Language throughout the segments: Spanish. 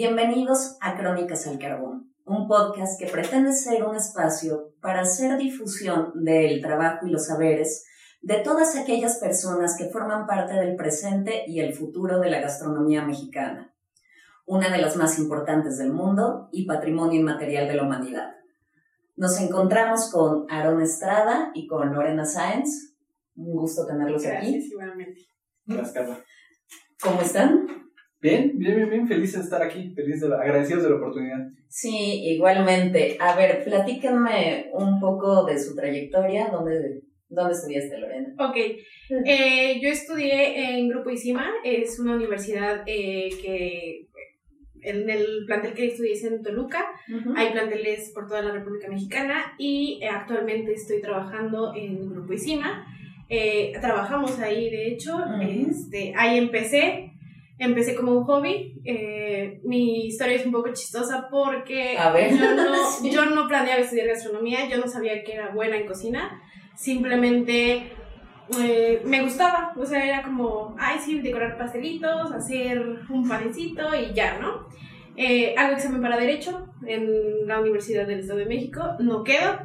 Bienvenidos a Crónicas al Carbón, un podcast que pretende ser un espacio para hacer difusión del trabajo y los saberes de todas aquellas personas que forman parte del presente y el futuro de la gastronomía mexicana, una de las más importantes del mundo y patrimonio inmaterial de la humanidad. Nos encontramos con Aaron Estrada y con Lorena Sáenz. Un gusto tenerlos Gracias, aquí. igualmente. Gracias, Carla. ¿Cómo están? Bien, bien, bien, bien, feliz de estar aquí, feliz de la, agradecidos de la oportunidad. Sí, igualmente. A ver, platíquenme un poco de su trayectoria. ¿Dónde, dónde estudiaste, Lorena? Ok, eh, yo estudié en Grupo ICIMA, es una universidad eh, que en el plantel que estudié es en Toluca, hay planteles por toda la República Mexicana y eh, actualmente estoy trabajando en Grupo ICIMA. Eh, trabajamos ahí, de hecho, este, ahí empecé, empecé como un hobby. Eh, mi historia es un poco chistosa porque A ver. yo, no, Sí. yo no planeaba estudiar gastronomía, yo no sabía que era buena en cocina, simplemente eh, me gustaba, o sea, era como, ay, sí, decorar pastelitos, hacer un panecito y ya, ¿no? Eh, hago examen para Derecho en la Universidad del Estado de México, no quedo,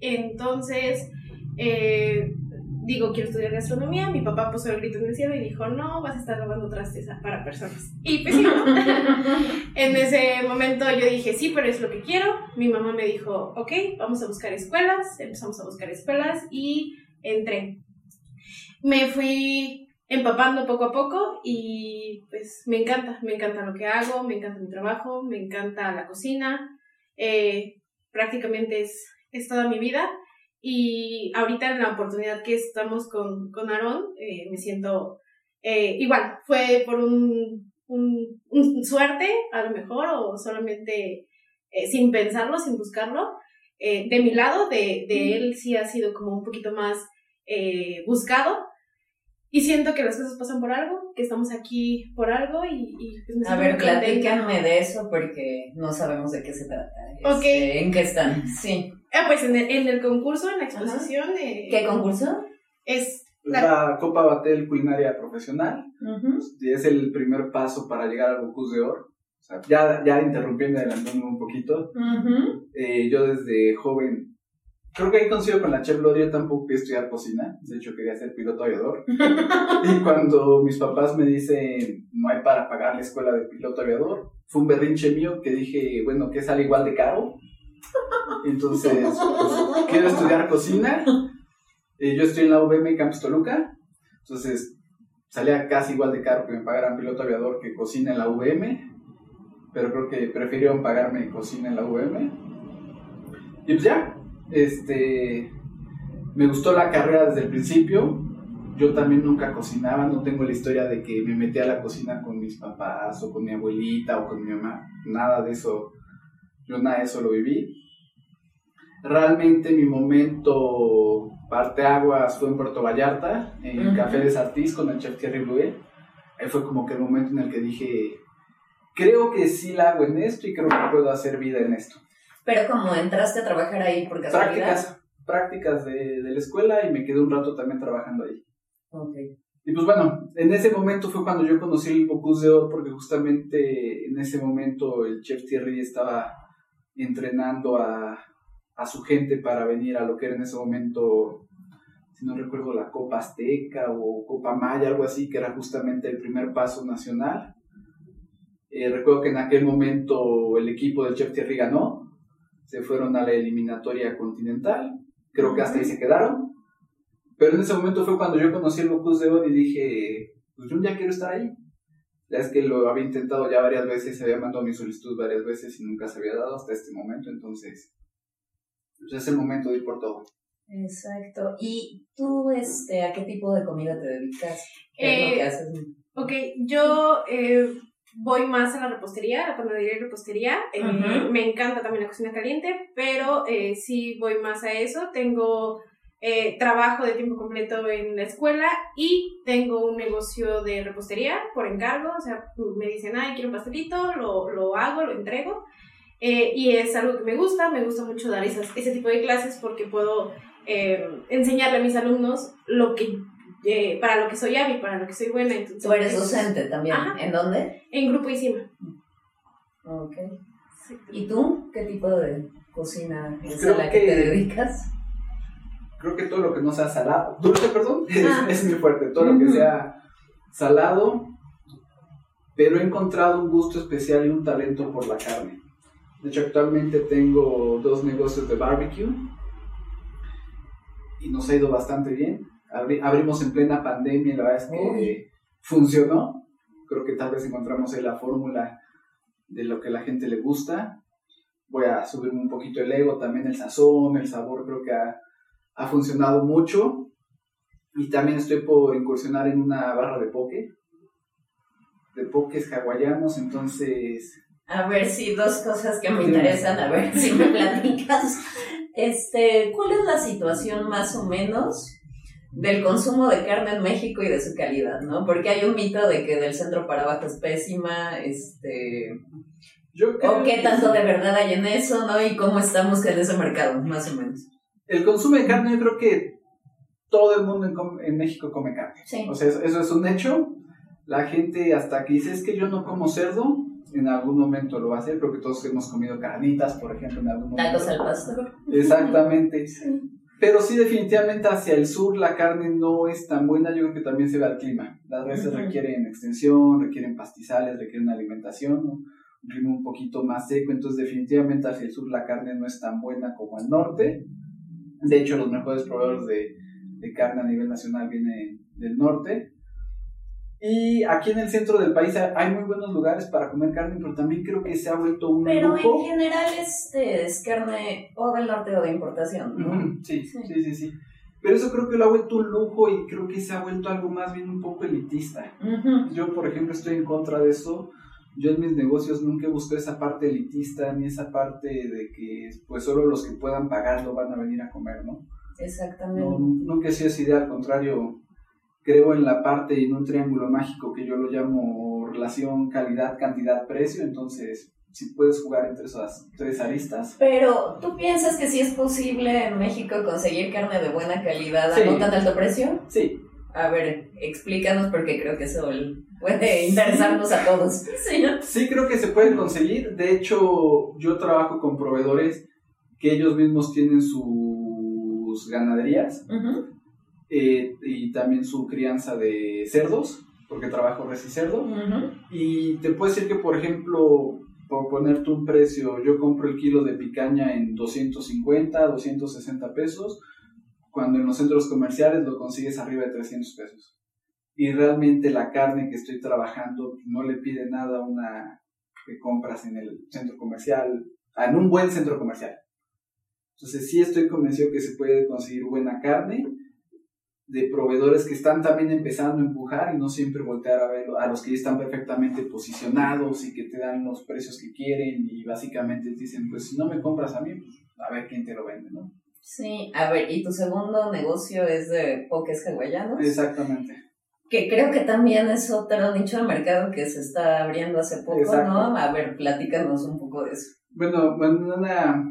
entonces eh, digo, quiero estudiar gastronomía, mi papá puso el grito en el cielo y dijo, no, vas a estar lavando trastes para personas. Y pues sí, en ese momento yo dije, sí, pero es lo que quiero. Mi mamá me dijo, ok, vamos a buscar escuelas, empezamos a buscar escuelas y entré. Me fui empapando poco a poco y pues me encanta, me encanta lo que hago, me encanta mi trabajo, me encanta la cocina, eh, prácticamente es, es toda mi vida y ahorita en la oportunidad que estamos con, con Aarón, eh, me siento eh, igual, fue por un, un, un suerte a lo mejor o solamente eh, sin pensarlo, sin buscarlo. Eh, de mi lado, de, de él sí ha sido como un poquito más eh, buscado. Y siento que las cosas pasan por algo, que estamos aquí por algo y, y pues me A ver, platíquenme de eso porque no sabemos de qué se trata. Ok. Este, ¿En qué están? Sí. Ah, pues en el, en el concurso, en la exposición, eh, ¿Qué concurso? es La- la Copa Batel Culinaria Profesional, y es el primer paso para llegar al Bocus de Oro. O sea, ya, ya interrumpiendo, adelantándome un poquito, eh, yo desde joven, creo que ahí coincido con la chef Gloria, yo tampoco quería estudiar cocina, de hecho quería ser piloto aviador. y cuando mis papás me dicen, no hay para pagar la escuela de piloto aviador, fue un berrinche mío que dije, bueno, que sale igual de caro. Entonces, pues, quiero estudiar cocina. Eh, yo estoy en la UVM Campus Toluca. Entonces, salía casi igual de caro que me pagaran piloto aviador que cocina en la UVM. Pero creo que prefirieron pagarme cocina en la UVM. Y pues ya, este, me gustó la carrera desde el principio. Yo también nunca cocinaba, no tengo la historia de que me metí a la cocina con mis papás o con mi abuelita o con mi mamá. Nada de eso, yo nada de eso lo viví. Realmente mi momento parteaguas fue en Puerto Vallarta, en Ujú. Café de Sartís con el chef Thierry Blouet. Ahí fue como que el momento en el que dije, creo que sí la hago en esto y creo que puedo hacer vida en esto. Pero como entraste a trabajar ahí por casualidad. Prácticas, prácticas de, de la escuela y me quedé un rato también trabajando ahí. Ok. Y pues bueno, en ese momento fue cuando yo conocí el Bocuse de Oro porque justamente en ese momento el chef Thierry estaba entrenando a, a su gente para venir a lo que era en ese momento, si no recuerdo, la Copa Azteca o Copa Maya, algo así, que era justamente el primer paso nacional. Eh, recuerdo que en aquel momento el equipo del chef Thierry ganó, se fueron a la eliminatoria continental, creo que hasta ahí se quedaron. Pero en ese momento fue cuando yo conocí el Bocuse de Oro y dije, pues yo ya quiero estar ahí. Ya es que lo había intentado ya varias veces, había mandado mi solicitud varias veces y nunca se había dado hasta este momento, entonces pues es el momento de ir por todo. Exacto. ¿Y tú, este, a qué tipo de comida te dedicas? ¿Qué es lo Eh, que haces? Ok, yo eh, voy más a la repostería, a la panadería y repostería. Eh. Me encanta también la cocina caliente, pero eh, sí voy más a eso. Tengo eh, trabajo de tiempo completo en la escuela y tengo un negocio de repostería por encargo. O sea, me dicen, ay, quiero un pastelito, lo, lo hago, lo entrego. Eh, y es algo que me gusta, me gusta mucho dar esas, ese tipo de clases porque puedo eh, enseñarle a mis alumnos lo que eh, para lo que soy hábil, para lo que soy buena. Entonces, Tú eres docente también. Ajá. ¿En dónde? En Grupo ICIMA. Ok. Sí. ¿Y tú? ¿Qué tipo de cocina es Creo a la que, que- te dedicas? Creo que todo lo que no sea salado, dulce, perdón, es, Ah. es muy fuerte. Todo lo que sea salado, pero he encontrado un gusto especial y un talento por la carne. De hecho, actualmente tengo dos negocios de barbecue y nos ha ido bastante bien. Abri- abrimos en plena pandemia y la verdad es que funcionó. Creo que tal vez encontramos ahí la fórmula de lo que a la gente le gusta. Voy a subirme un poquito el ego, también el sazón, el sabor, creo que ha, ha funcionado mucho. Y también estoy por incursionar en una barra de poke, de pokés hawaianos, entonces A ver si dos cosas que me interesan, a ver si me platicas. Este, ¿cuál es la situación más o menos del consumo de carne en México y de su calidad, no? Porque hay un mito de que del centro para abajo es pésima, este, yo creo o qué que tanto de verdad hay en eso, ¿no? Y cómo estamos en ese mercado, más o menos. el consumo de carne, yo creo que todo el mundo en, com- en México come carne. Sí. O sea, eso, eso es un hecho. La gente hasta que dice es que yo no como cerdo, en algún momento lo va a hacer, porque todos hemos comido carnitas, por ejemplo, en algún momento. Tacos al pastor. Exactamente. Sí. Pero sí, definitivamente hacia el sur la carne no es tan buena. Yo creo que también se ve al clima. Las Ujú. requieren extensión, requieren pastizales, requieren alimentación, ¿no? un clima un poquito más seco. Entonces, definitivamente hacia el sur la carne no es tan buena como al norte. De hecho, los mejores proveedores de, de carne a nivel nacional vienen del norte. Y aquí en el centro del país hay- muy buenos lugares para comer carne, pero también creo que se ha vuelto un Pero lujo. en general este es carne o del norte o de importación, ¿no? Sí, Sí. sí, sí, sí. Pero eso creo que lo ha vuelto un lujo y creo que se ha vuelto algo más bien un poco elitista. Yo, por ejemplo, estoy en contra de eso. Yo en mis negocios nunca busco esa parte elitista ni esa parte de que pues solo los que puedan pagarlo van a venir a comer, ¿no? Exactamente. No, nunca he sido esa idea, al contrario, creo en la parte, en un triángulo mágico que yo lo llamo relación calidad, cantidad, precio. Entonces, si puedes jugar entre esas tres aristas, Pero, ¿tú piensas que sí es posible en México conseguir carne de buena calidad a Sí. no tan alto precio? sí, A ver, explícanos porque creo que eso puede interesarnos a todos. Sí. Sí, creo que se puede conseguir. De hecho, yo trabajo con proveedores que ellos mismos tienen sus ganaderías Ujú, eh, y también su crianza de cerdos, porque trabajo res y cerdo. ujú. Y te puedo decir que, por ejemplo, por ponerte un precio, yo compro el kilo de picaña en 250, 260 pesos, cuando en los centros comerciales lo consigues arriba de 300 pesos. Y realmente la carne que estoy trabajando no le pide nada a una que compras en el centro comercial, en un buen centro comercial. Entonces sí estoy convencido que se puede conseguir buena carne de proveedores que están también empezando a empujar y no siempre voltear a ver a los que ya están perfectamente posicionados y que te dan los precios que quieren y básicamente te dicen, pues si no me compras a mí, pues a ver quién te lo vende, ¿no? Sí, a ver, ¿y tu segundo negocio es de pokés hawaianos? Exactamente. Que creo que también es otro nicho de mercado que se está abriendo hace poco, Exacto. ¿no? A ver, platícanos un poco de eso. Bueno, bueno, en, una-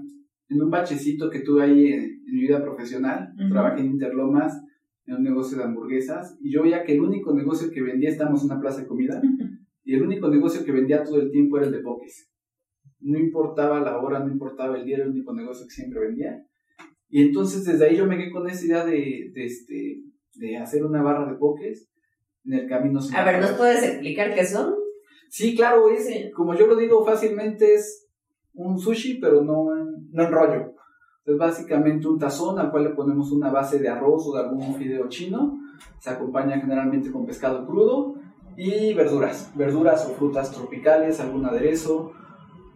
en un bachecito que tuve ahí en, en mi vida profesional, Ujú. trabajé en Interlomas, en un negocio de hamburguesas, y yo veía que el único negocio que vendía, estamos en una plaza de comida, y el único negocio que vendía todo el tiempo era el de pokés. No importaba la hora, no importaba el día, era el único negocio que siempre vendía. Y entonces desde ahí yo me quedé con esa idea de, de, este, de hacer una barra de pokés. En el camino A ver, ¿nos puedes explicar qué son? Sí, claro, es, Sí. como yo lo digo fácilmente, es un sushi, pero no en, no en rollo. Es básicamente un tazón al cual le ponemos una base de arroz o de algún fideo chino. Se acompaña generalmente con pescado crudo y verduras, verduras o frutas tropicales, algún aderezo.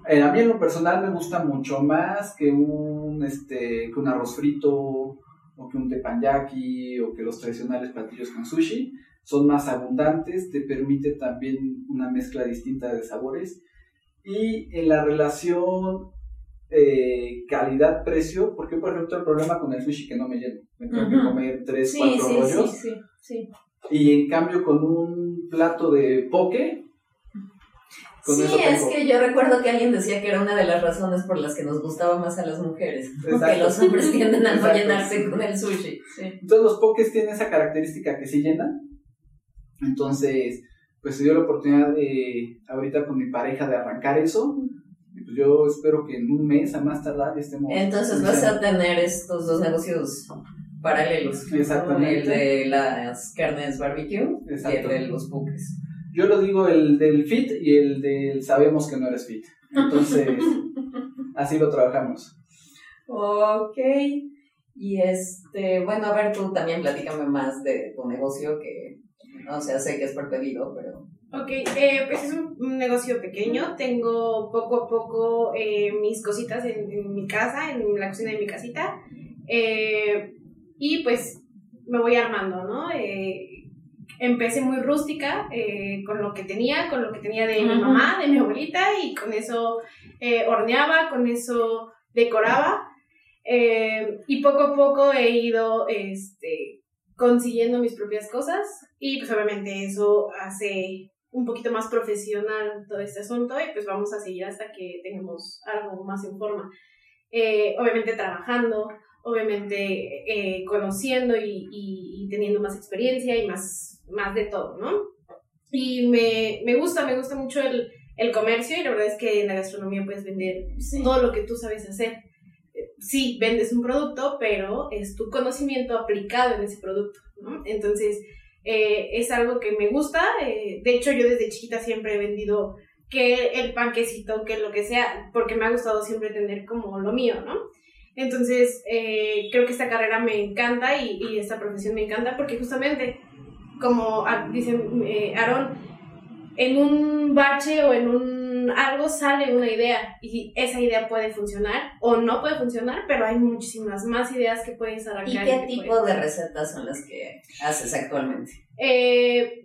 Eh, a mí en lo personal me gusta mucho más que un, este, que un arroz frito o que un teppanyaki o que los tradicionales platillos con sushi son más abundantes, te permite también una mezcla distinta de sabores. Y en la relación eh, calidad-precio, porque por ejemplo el problema con el sushi que no me lleno, me tengo que comer 3, Sí, 4 sí, rollos, sí, sí, sí. y en cambio con un plato de poke, con sí, eso es que yo recuerdo que alguien decía que era una de las razones por las que nos gustaba más a las mujeres. Porque los hombres tienden a no llenarse con el sushi. Entonces los pokés tienen esa característica que sí llenan. Entonces, pues se dio la oportunidad de, ahorita con mi pareja, de arrancar eso. Pues yo espero que en un mes a más tardar ya estemos. Entonces vas a tener estos dos negocios paralelos. Exactamente. El de las carnes barbecue Exacto. y el de los buques. Yo lo digo el del fit y el del sabemos que no eres fit. Entonces, así lo trabajamos. Ok. Y este, bueno, a ver, tú también platícame más de tu negocio que, o sea, sé que es por pedido, pero... Ok, eh, pues es un, un negocio pequeño. Tengo poco a poco eh, mis cositas en, en mi casa, en la cocina de mi casita. Eh, y pues me voy armando, ¿no? Eh, empecé muy rústica eh, con lo que tenía, con lo que tenía de mi mamá, de mi abuelita, y con eso horneaba, con eso decoraba. Y poco a poco he ido este, consiguiendo mis propias cosas y pues obviamente eso hace un poquito más profesional todo este asunto y pues vamos a seguir hasta que tengamos algo más en forma. Eh, obviamente trabajando, obviamente eh, conociendo y, y- y teniendo más experiencia y más, más de todo, ¿no? Y me, me gusta, me gusta mucho el, el comercio y la verdad es que en la gastronomía puedes vender todo lo que tú sabes hacer. Eh, Sí, vendes un producto, pero es tu conocimiento aplicado en ese producto, ¿no? Entonces, eh, es algo que me gusta. eh, de hecho, yo desde chiquita siempre he vendido que el panquecito, que lo que sea, porque me ha gustado siempre tener como lo mío, ¿no? Entonces, eh, creo que esta carrera me encanta y, esta profesión me encanta porque justamente, como dice Aaron, en un bache o en un algo sale una idea y esa idea puede funcionar o no puede funcionar, pero hay muchísimas más ideas que puedes arrancar. ¿Y qué puedes- tipo de recetas son las que haces actualmente? Eh,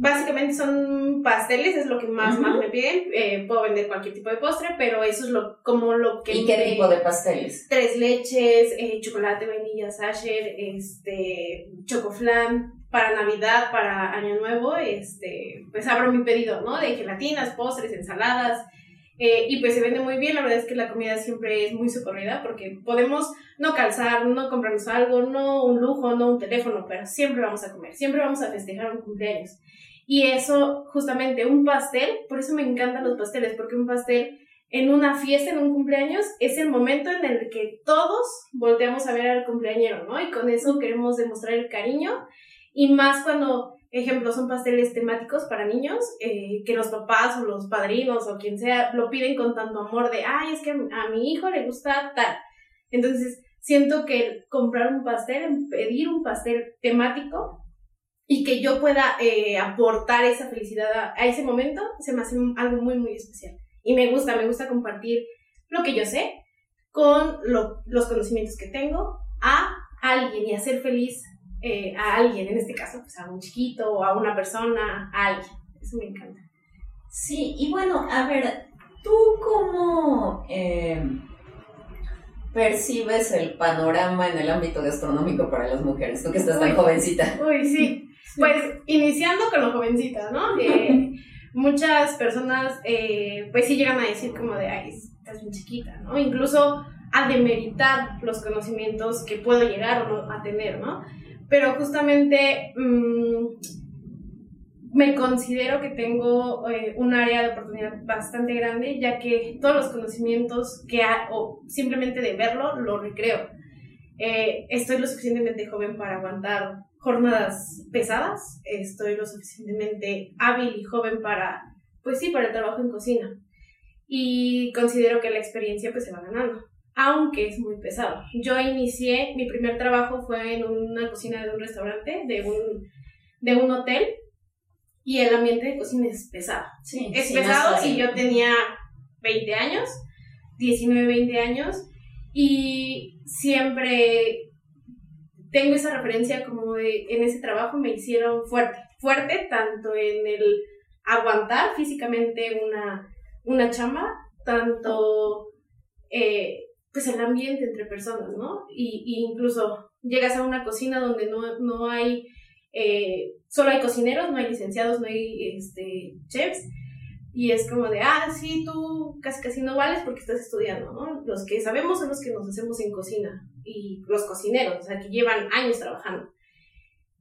básicamente son pasteles, es lo que más, más me piden. Eh, puedo vender cualquier tipo de postre, pero eso es lo, como lo que ¿Y qué me- tipo de pasteles? Tres leches, eh, chocolate, vainilla, sasher, este, chocoflan, para Navidad, para Año Nuevo, este, pues abro mi pedido, ¿no? De gelatinas, postres, ensaladas, eh, y pues se vende muy bien, la verdad es que la comida siempre es muy socorrida porque podemos no calzar, no comprarnos algo, no un lujo, no un teléfono, pero siempre vamos a comer, siempre vamos a festejar un cumpleaños. Y eso, justamente, un pastel, por eso me encantan los pasteles, porque un pastel en una fiesta, en un cumpleaños, es el momento en el que todos volteamos a ver al cumpleañero, ¿no? Y con eso queremos demostrar el cariño. Y más cuando, ejemplo, son pasteles temáticos para niños, eh, que los papás o los padrinos o quien sea lo piden con tanto amor de, ay, es que a mi hijo le gusta tal. Entonces, siento que comprar un pastel, pedir un pastel temático y que yo pueda eh, aportar esa felicidad a, ese momento, se me hace algo muy, muy especial. Y me gusta, me gusta compartir lo que yo sé con lo- los conocimientos que tengo a alguien y hacer feliz eh, a alguien, en este caso, pues a un chiquito o a una persona, a alguien. Eso me encanta. Sí, y bueno, a ver, ¿tú cómo eh, percibes el panorama en el ámbito gastronómico para las mujeres? Tú que estás tan Uy. jovencita. Uy, sí. Pues iniciando con lo jovencita, ¿no? Eh, muchas personas, eh, pues sí llegan a decir como de, ay, estás bien chiquita, ¿no? Incluso a demeritar los conocimientos que puedo llegar o no a tener, ¿no? Pero justamente mm, me considero que tengo eh, un área de oportunidad bastante grande, ya que todos los conocimientos que ha, o simplemente de verlo, lo recreo. Eh, estoy lo suficientemente joven para aguantar jornadas pesadas, estoy lo suficientemente hábil y joven para, pues sí, para el trabajo en cocina. Y considero que la experiencia pues se va ganando, aunque es muy pesado. Yo inicié, mi primer trabajo fue en una cocina de un restaurante, de un, de un hotel, y el ambiente de cocina es pesado. Sí, Es sí, pesado y yo tenía 20 años, 19, 20 años, y siempre tengo esa referencia como de en ese trabajo me hicieron fuerte, fuerte tanto en el aguantar físicamente una, una chamba, tanto eh, pues el ambiente entre personas, ¿no? Y, incluso llegas a una cocina donde no, no hay, eh, solo hay cocineros, no hay licenciados, no hay este, chefs, y es como de, ah, sí, tú casi casi no vales porque estás estudiando, ¿no? Los que sabemos son los que nos hacemos en cocina y los cocineros, o sea, que llevan años trabajando.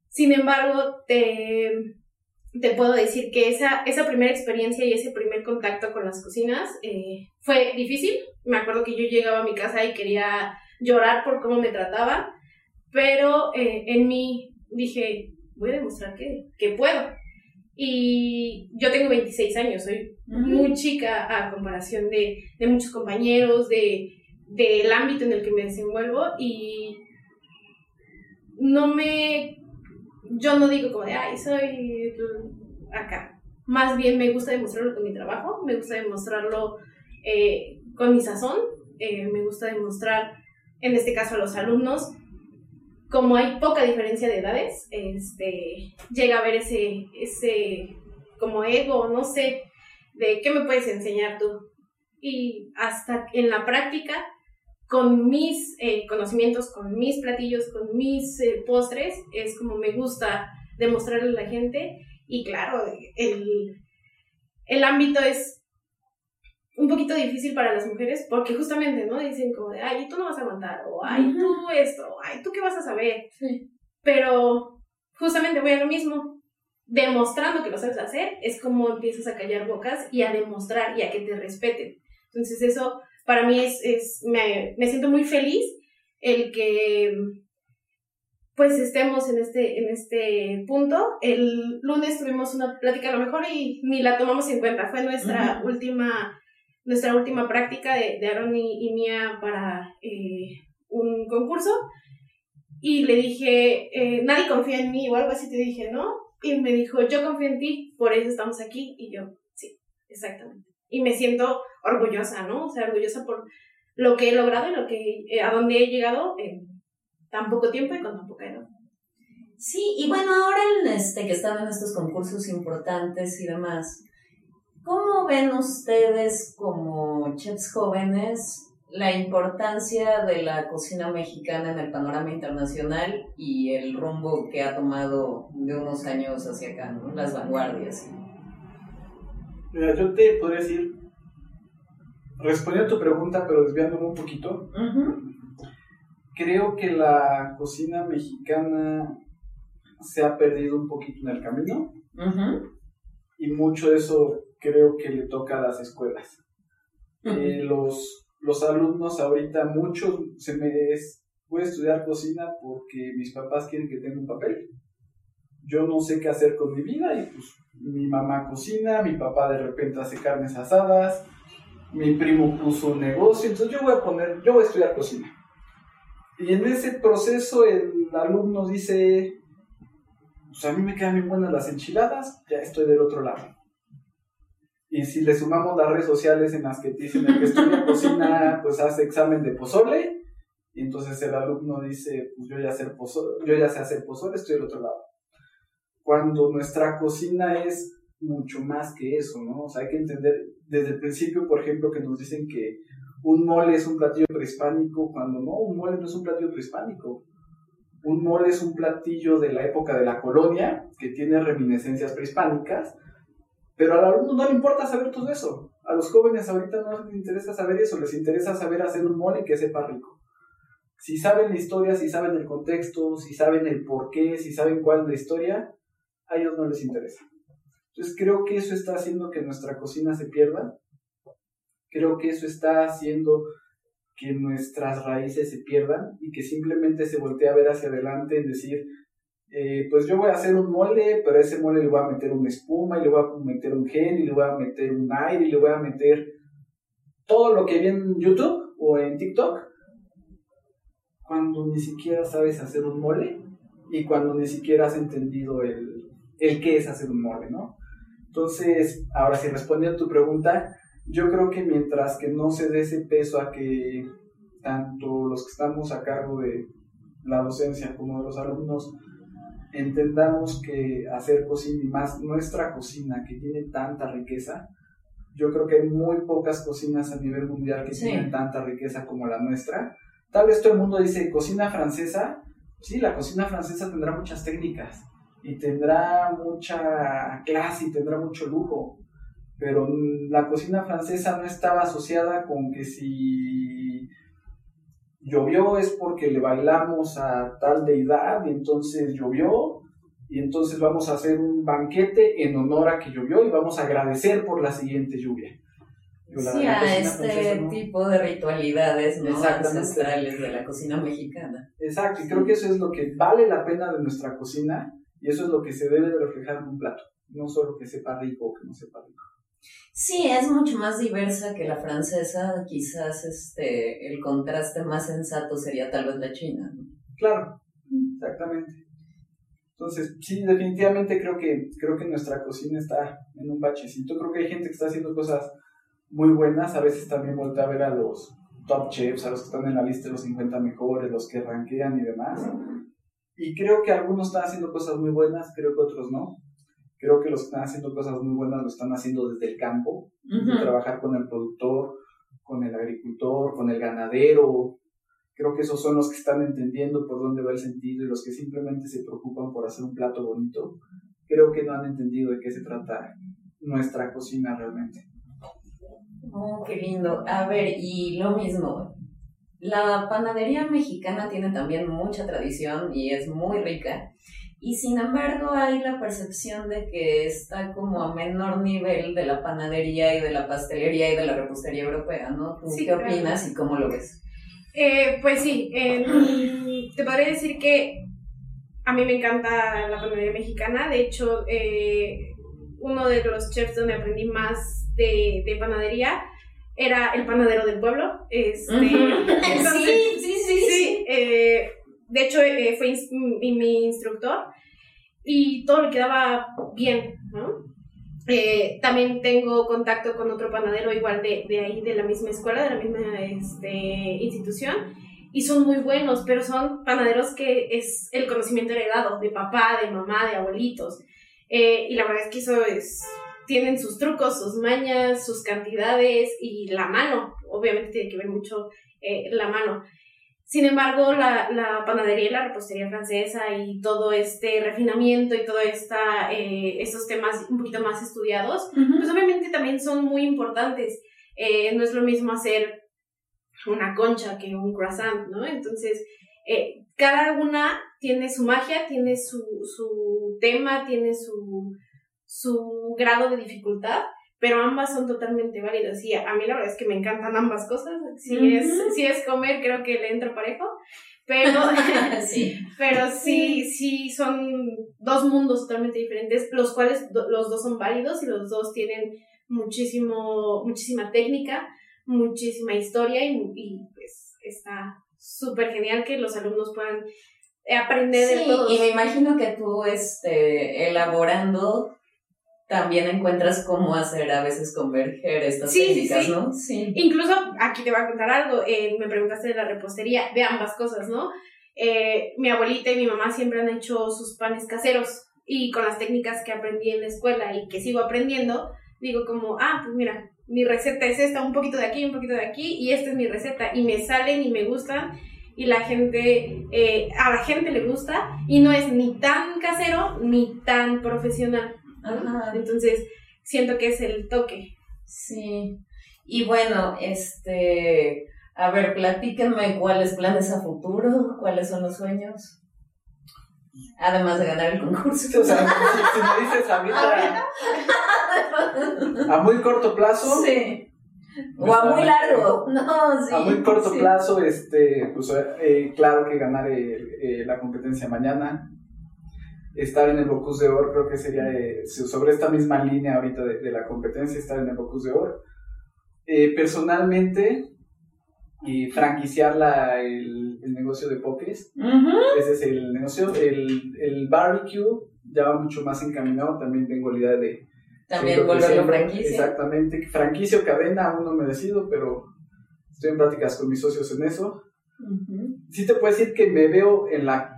Sin embargo, te, te puedo decir que esa, esa primera experiencia y ese primer contacto con las cocinas eh, fue difícil. Me acuerdo que yo llegaba a mi casa y quería llorar por cómo me trataban, pero eh, en mí dije, voy a demostrar que, que puedo. Y yo tengo 26 años, soy muy chica a comparación de, de muchos compañeros, de, del ámbito en el que me desenvuelvo y no me, yo no digo como de, ay, soy acá. Más bien me gusta demostrarlo con mi trabajo, me gusta demostrarlo eh, con mi sazón, eh, me gusta demostrar, en este caso a los alumnos, como hay poca diferencia de edades, este, llega a haber ese, ese como ego, no sé, de qué me puedes enseñar tú. Y hasta en la práctica, con mis eh, conocimientos, con mis platillos, con mis eh, postres, es como me gusta demostrarle a la gente. Y claro, el, el ámbito es un poquito difícil para las mujeres porque justamente, ¿no? Dicen como de, ay, tú no vas a aguantar, o ay, tú esto, ay, tú qué vas a saber. Sí. Pero justamente voy a lo mismo, demostrando que lo sabes hacer, es como empiezas a callar bocas y a demostrar y a que te respeten. Entonces eso para mí es, es me, me siento muy feliz el que pues estemos en este, en este punto. El lunes tuvimos una plática a lo mejor y ni la tomamos en cuenta. Fue nuestra última nuestra última práctica de, de Aaron y, mía para eh, un concurso. Y le dije, eh, nadie confía en mí o algo así, te dije, ¿no? Y me dijo, yo confío en ti, por eso estamos aquí. Y yo, sí, exactamente. Y me siento orgullosa, ¿no? O sea, orgullosa por lo que he logrado y lo que, eh, a dónde he llegado en tan poco tiempo y con tan poca edad. Sí, y bueno, ahora en este, que están en estos concursos importantes y demás, ¿Cómo ven ustedes como chefs jóvenes la importancia de la cocina mexicana en el panorama internacional y el rumbo que ha tomado de unos años hacia acá, ¿no? las vanguardias? Mira, yo te podría decir, respondiendo a tu pregunta, pero desviándome un poquito, creo que la cocina mexicana se ha perdido un poquito en el camino. Y mucho de eso creo que le toca a las escuelas. Eh, los, los alumnos ahorita, muchos se me es, voy a estudiar cocina porque mis papás quieren que tenga un papel. Yo no sé qué hacer con mi vida y pues mi mamá cocina, mi papá de repente hace carnes asadas, mi primo puso un negocio, entonces yo voy a poner, yo voy a estudiar cocina. Y en ese proceso el alumno dice, pues a mí me quedan bien buenas las enchiladas, ya estoy del otro lado. Y si le sumamos las redes sociales en las que dicen que estudia cocina, pues hace examen de pozole, y entonces el alumno dice, pues yo ya, sé pozole, yo ya sé hacer pozole, estoy del otro lado. Cuando nuestra cocina es mucho más que eso, ¿no? O sea, hay que entender desde el principio, por ejemplo, que nos dicen que un mole es un platillo prehispánico, cuando no, un mole no es un platillo prehispánico. Un mole es un platillo de la época de la colonia, que tiene reminiscencias prehispánicas, pero al alumno no le importa saber todo eso. A los jóvenes ahorita no les interesa saber eso, les interesa saber hacer un mole que sepa rico. Si saben la historia, si saben el contexto, si saben el porqué, si saben cuál es la historia, a ellos no les interesa. Entonces creo que eso está haciendo que nuestra cocina se pierda. Creo que eso está haciendo que nuestras raíces se pierdan y que simplemente se voltee a ver hacia adelante y decir, eh, pues yo voy a hacer un mole, pero a ese mole le voy a meter una espuma, y le voy a meter un gel, y le voy a meter un aire, y le voy a meter todo lo que vi en YouTube o en TikTok, cuando ni siquiera sabes hacer un mole y cuando ni siquiera has entendido el, el qué es hacer un mole, ¿no? Entonces, ahora si respondiendo a tu pregunta, yo creo que mientras que no se dé ese peso a que tanto los que estamos a cargo de la docencia como de los alumnos entendamos que hacer cocina y más nuestra cocina que tiene tanta riqueza, yo creo que hay muy pocas cocinas a nivel mundial que tienen tanta riqueza como la nuestra. Tal vez todo el mundo dice cocina francesa, sí, la cocina francesa tendrá muchas técnicas y tendrá mucha clase y tendrá mucho lujo, pero la cocina francesa no estaba asociada con que si llovió es porque le bailamos a tal deidad y entonces llovió, y entonces vamos a hacer un banquete en honor a que llovió y vamos a agradecer por la siguiente lluvia. sí, a este tipo de ritualidades ¿no? ancestrales de la cocina mexicana. Exacto, y creo que eso es lo que vale la pena de nuestra cocina y eso es lo que se debe de reflejar en un plato, no solo que sepa rico o que no sepa rico. Sí, es mucho más diversa que la francesa, quizás este el contraste más sensato sería tal vez la china. ¿no? Claro, exactamente. Entonces, sí, definitivamente creo que, creo que nuestra cocina está en un bachecito. Creo que hay gente que está haciendo cosas muy buenas. A veces también voltea a ver a los top chefs, a los que están en la lista de los 50 mejores, los que rankean y demás. Y creo que algunos están haciendo cosas muy buenas, creo que otros no. Creo que los que están haciendo cosas muy buenas lo están haciendo desde el campo, trabajar con el productor, con el agricultor, con el ganadero, Creo que esos son los que están entendiendo por dónde va el sentido y los que simplemente se preocupan por hacer un plato bonito, creo que no han entendido de qué se trata nuestra cocina realmente. Oh, qué lindo. A ver, y lo mismo, la panadería mexicana tiene también mucha tradición y es muy rica. Y sin embargo hay la percepción de que está como a menor nivel de la panadería y de la pastelería y de la repostería europea, ¿no? ¿Tú qué opinas y cómo lo ves? Eh, pues sí, te podría decir que a mí me encanta la panadería mexicana. De hecho, eh, uno de los chefs donde aprendí más de, panadería era el panadero del pueblo. Este, sí, sí, sí. sí eh, de hecho, fue mi instructor y todo le quedaba bien, ¿no? Eh, también tengo contacto con otro panadero igual de, de, ahí, de la misma escuela, de la misma este, institución, y son muy buenos, pero son panaderos que es el conocimiento heredado de papá, de mamá, de abuelitos. Eh, y la verdad es que eso es, tienen sus trucos, sus mañas, sus cantidades y la mano, obviamente tiene que ver mucho eh, la mano. Sin embargo, la, la, panadería y la repostería francesa y todo este refinamiento y todos eh, estos temas un poquito más estudiados, pues obviamente también son muy importantes. Eh, no es lo mismo hacer una concha que un croissant, ¿no? Entonces, eh, cada una tiene su magia, tiene su, su tema, tiene su, su grado de dificultad pero ambas son totalmente válidas. Y a mí la verdad es que me encantan ambas cosas. Si, es, si es comer, creo que le entro parejo. Pero sí. pero sí, sí son dos mundos totalmente diferentes, los cuales los dos son válidos y los dos tienen muchísimo, muchísima técnica, muchísima historia y, y pues está súper genial que los alumnos puedan aprender de todo. Y me imagino que tú este, elaborando también encuentras cómo hacer a veces converger estas técnicas, ¿no? Sí. Incluso aquí te voy a contar algo. Eh, me preguntaste de la repostería, de ambas cosas, ¿no? Eh, mi abuelita y mi mamá siempre han hecho sus panes caseros y con las técnicas que aprendí en la escuela y que sigo aprendiendo, digo como, ah, pues mira, mi receta es esta, un poquito de aquí, un poquito de aquí y esta es mi receta y me salen y me gustan y la gente, eh, a la gente le gusta y no es ni tan casero ni tan profesional. Entonces, siento que es el toque. Sí. Y bueno, este, a ver, platíquenme cuáles planes a futuro, cuáles son los sueños. Además de ganar el concurso. O sea, si, me dices ahorita a muy corto plazo. Sí. O a muy largo. No, sí. A muy corto plazo, este, pues eh, claro que ganar eh, la competencia mañana estar en el Bocus de Oro, creo que sería eh, sobre esta misma línea ahorita de, la competencia, estar en el Bocus de Oro. Eh, personalmente, y franquiciar la, el, el, negocio de pokés. Ese es el negocio. El, el, barbecue ya va mucho más encaminado. También tengo la idea de. También volverlo franquicia. Exactamente. Franquicia o cadena, aún no me decido, pero estoy en prácticas con mis socios en eso. Sí te puedo decir que me veo en la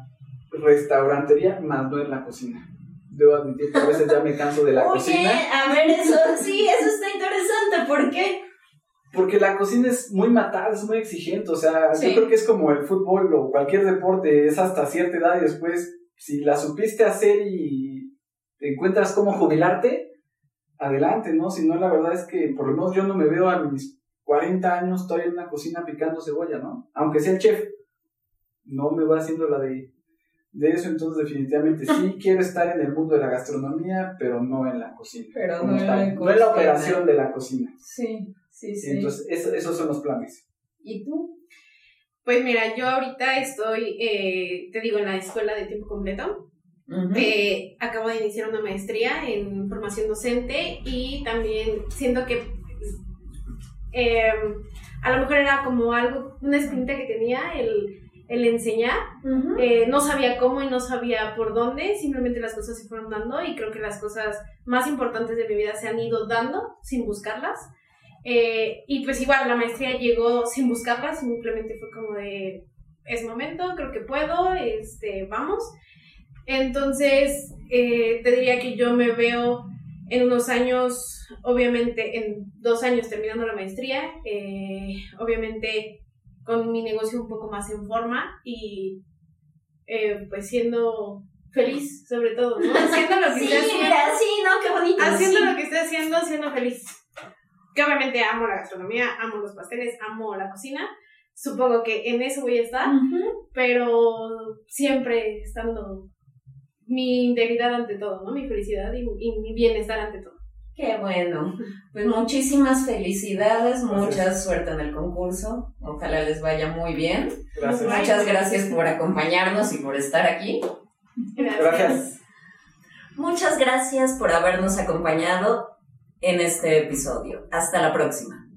restaurantería, más no en la cocina. Debo admitir que a veces ya me canso de la cocina. Oye, a ver, eso sí, eso está interesante. ¿Por qué? Porque la cocina es muy matada, es muy exigente. O sea, yo creo que es como el fútbol o cualquier deporte, es hasta cierta edad y después, si la supiste hacer y te encuentras cómo jubilarte, adelante, ¿no? Si no, la verdad es que por lo menos yo no me veo a mis 40 años todavía en una cocina picando cebolla, ¿no? Aunque sea el chef, no me va haciendo la de de eso, entonces definitivamente sí quiero estar en el mundo de la gastronomía, pero no en la cocina. Pero no en la No en la cocina. operación de la cocina. Sí, sí, sí. Entonces, eso- esos son los planes. ¿Y tú? Pues mira, yo ahorita estoy, eh, te digo, en la escuela de tiempo completo. Eh, acabo de iniciar una maestría en formación docente y también siento que eh, a lo mejor era como algo, una espinita que tenía el, el enseñar. Eh, no sabía cómo y no sabía por dónde, simplemente las cosas se fueron dando y creo que las cosas más importantes de mi vida se han ido dando sin buscarlas. Eh, y pues igual la maestría llegó sin buscarlas, simplemente fue como de, es momento, creo que puedo, este, vamos. Entonces, eh, te diría que yo me veo en unos años, obviamente en dos años terminando la maestría, eh, obviamente con mi negocio un poco más en forma y eh, pues siendo feliz sobre todo, ¿no? Haciendo lo que Sí, esté haciendo, mira, sí, no, qué bonito. haciendo sí. lo que esté haciendo, siendo feliz. Que obviamente amo la gastronomía, amo los pasteles, amo la cocina. Supongo que en eso voy a estar, pero siempre estando mi integridad ante todo, ¿no? Mi felicidad y, y mi bienestar ante todo. Qué bueno. Pues muchísimas felicidades, mucha Gracias. suerte en el concurso. Ojalá les vaya muy bien. Gracias. Muchas gracias por acompañarnos y por estar aquí. Gracias. Muchas gracias por habernos acompañado en este episodio. Hasta la próxima.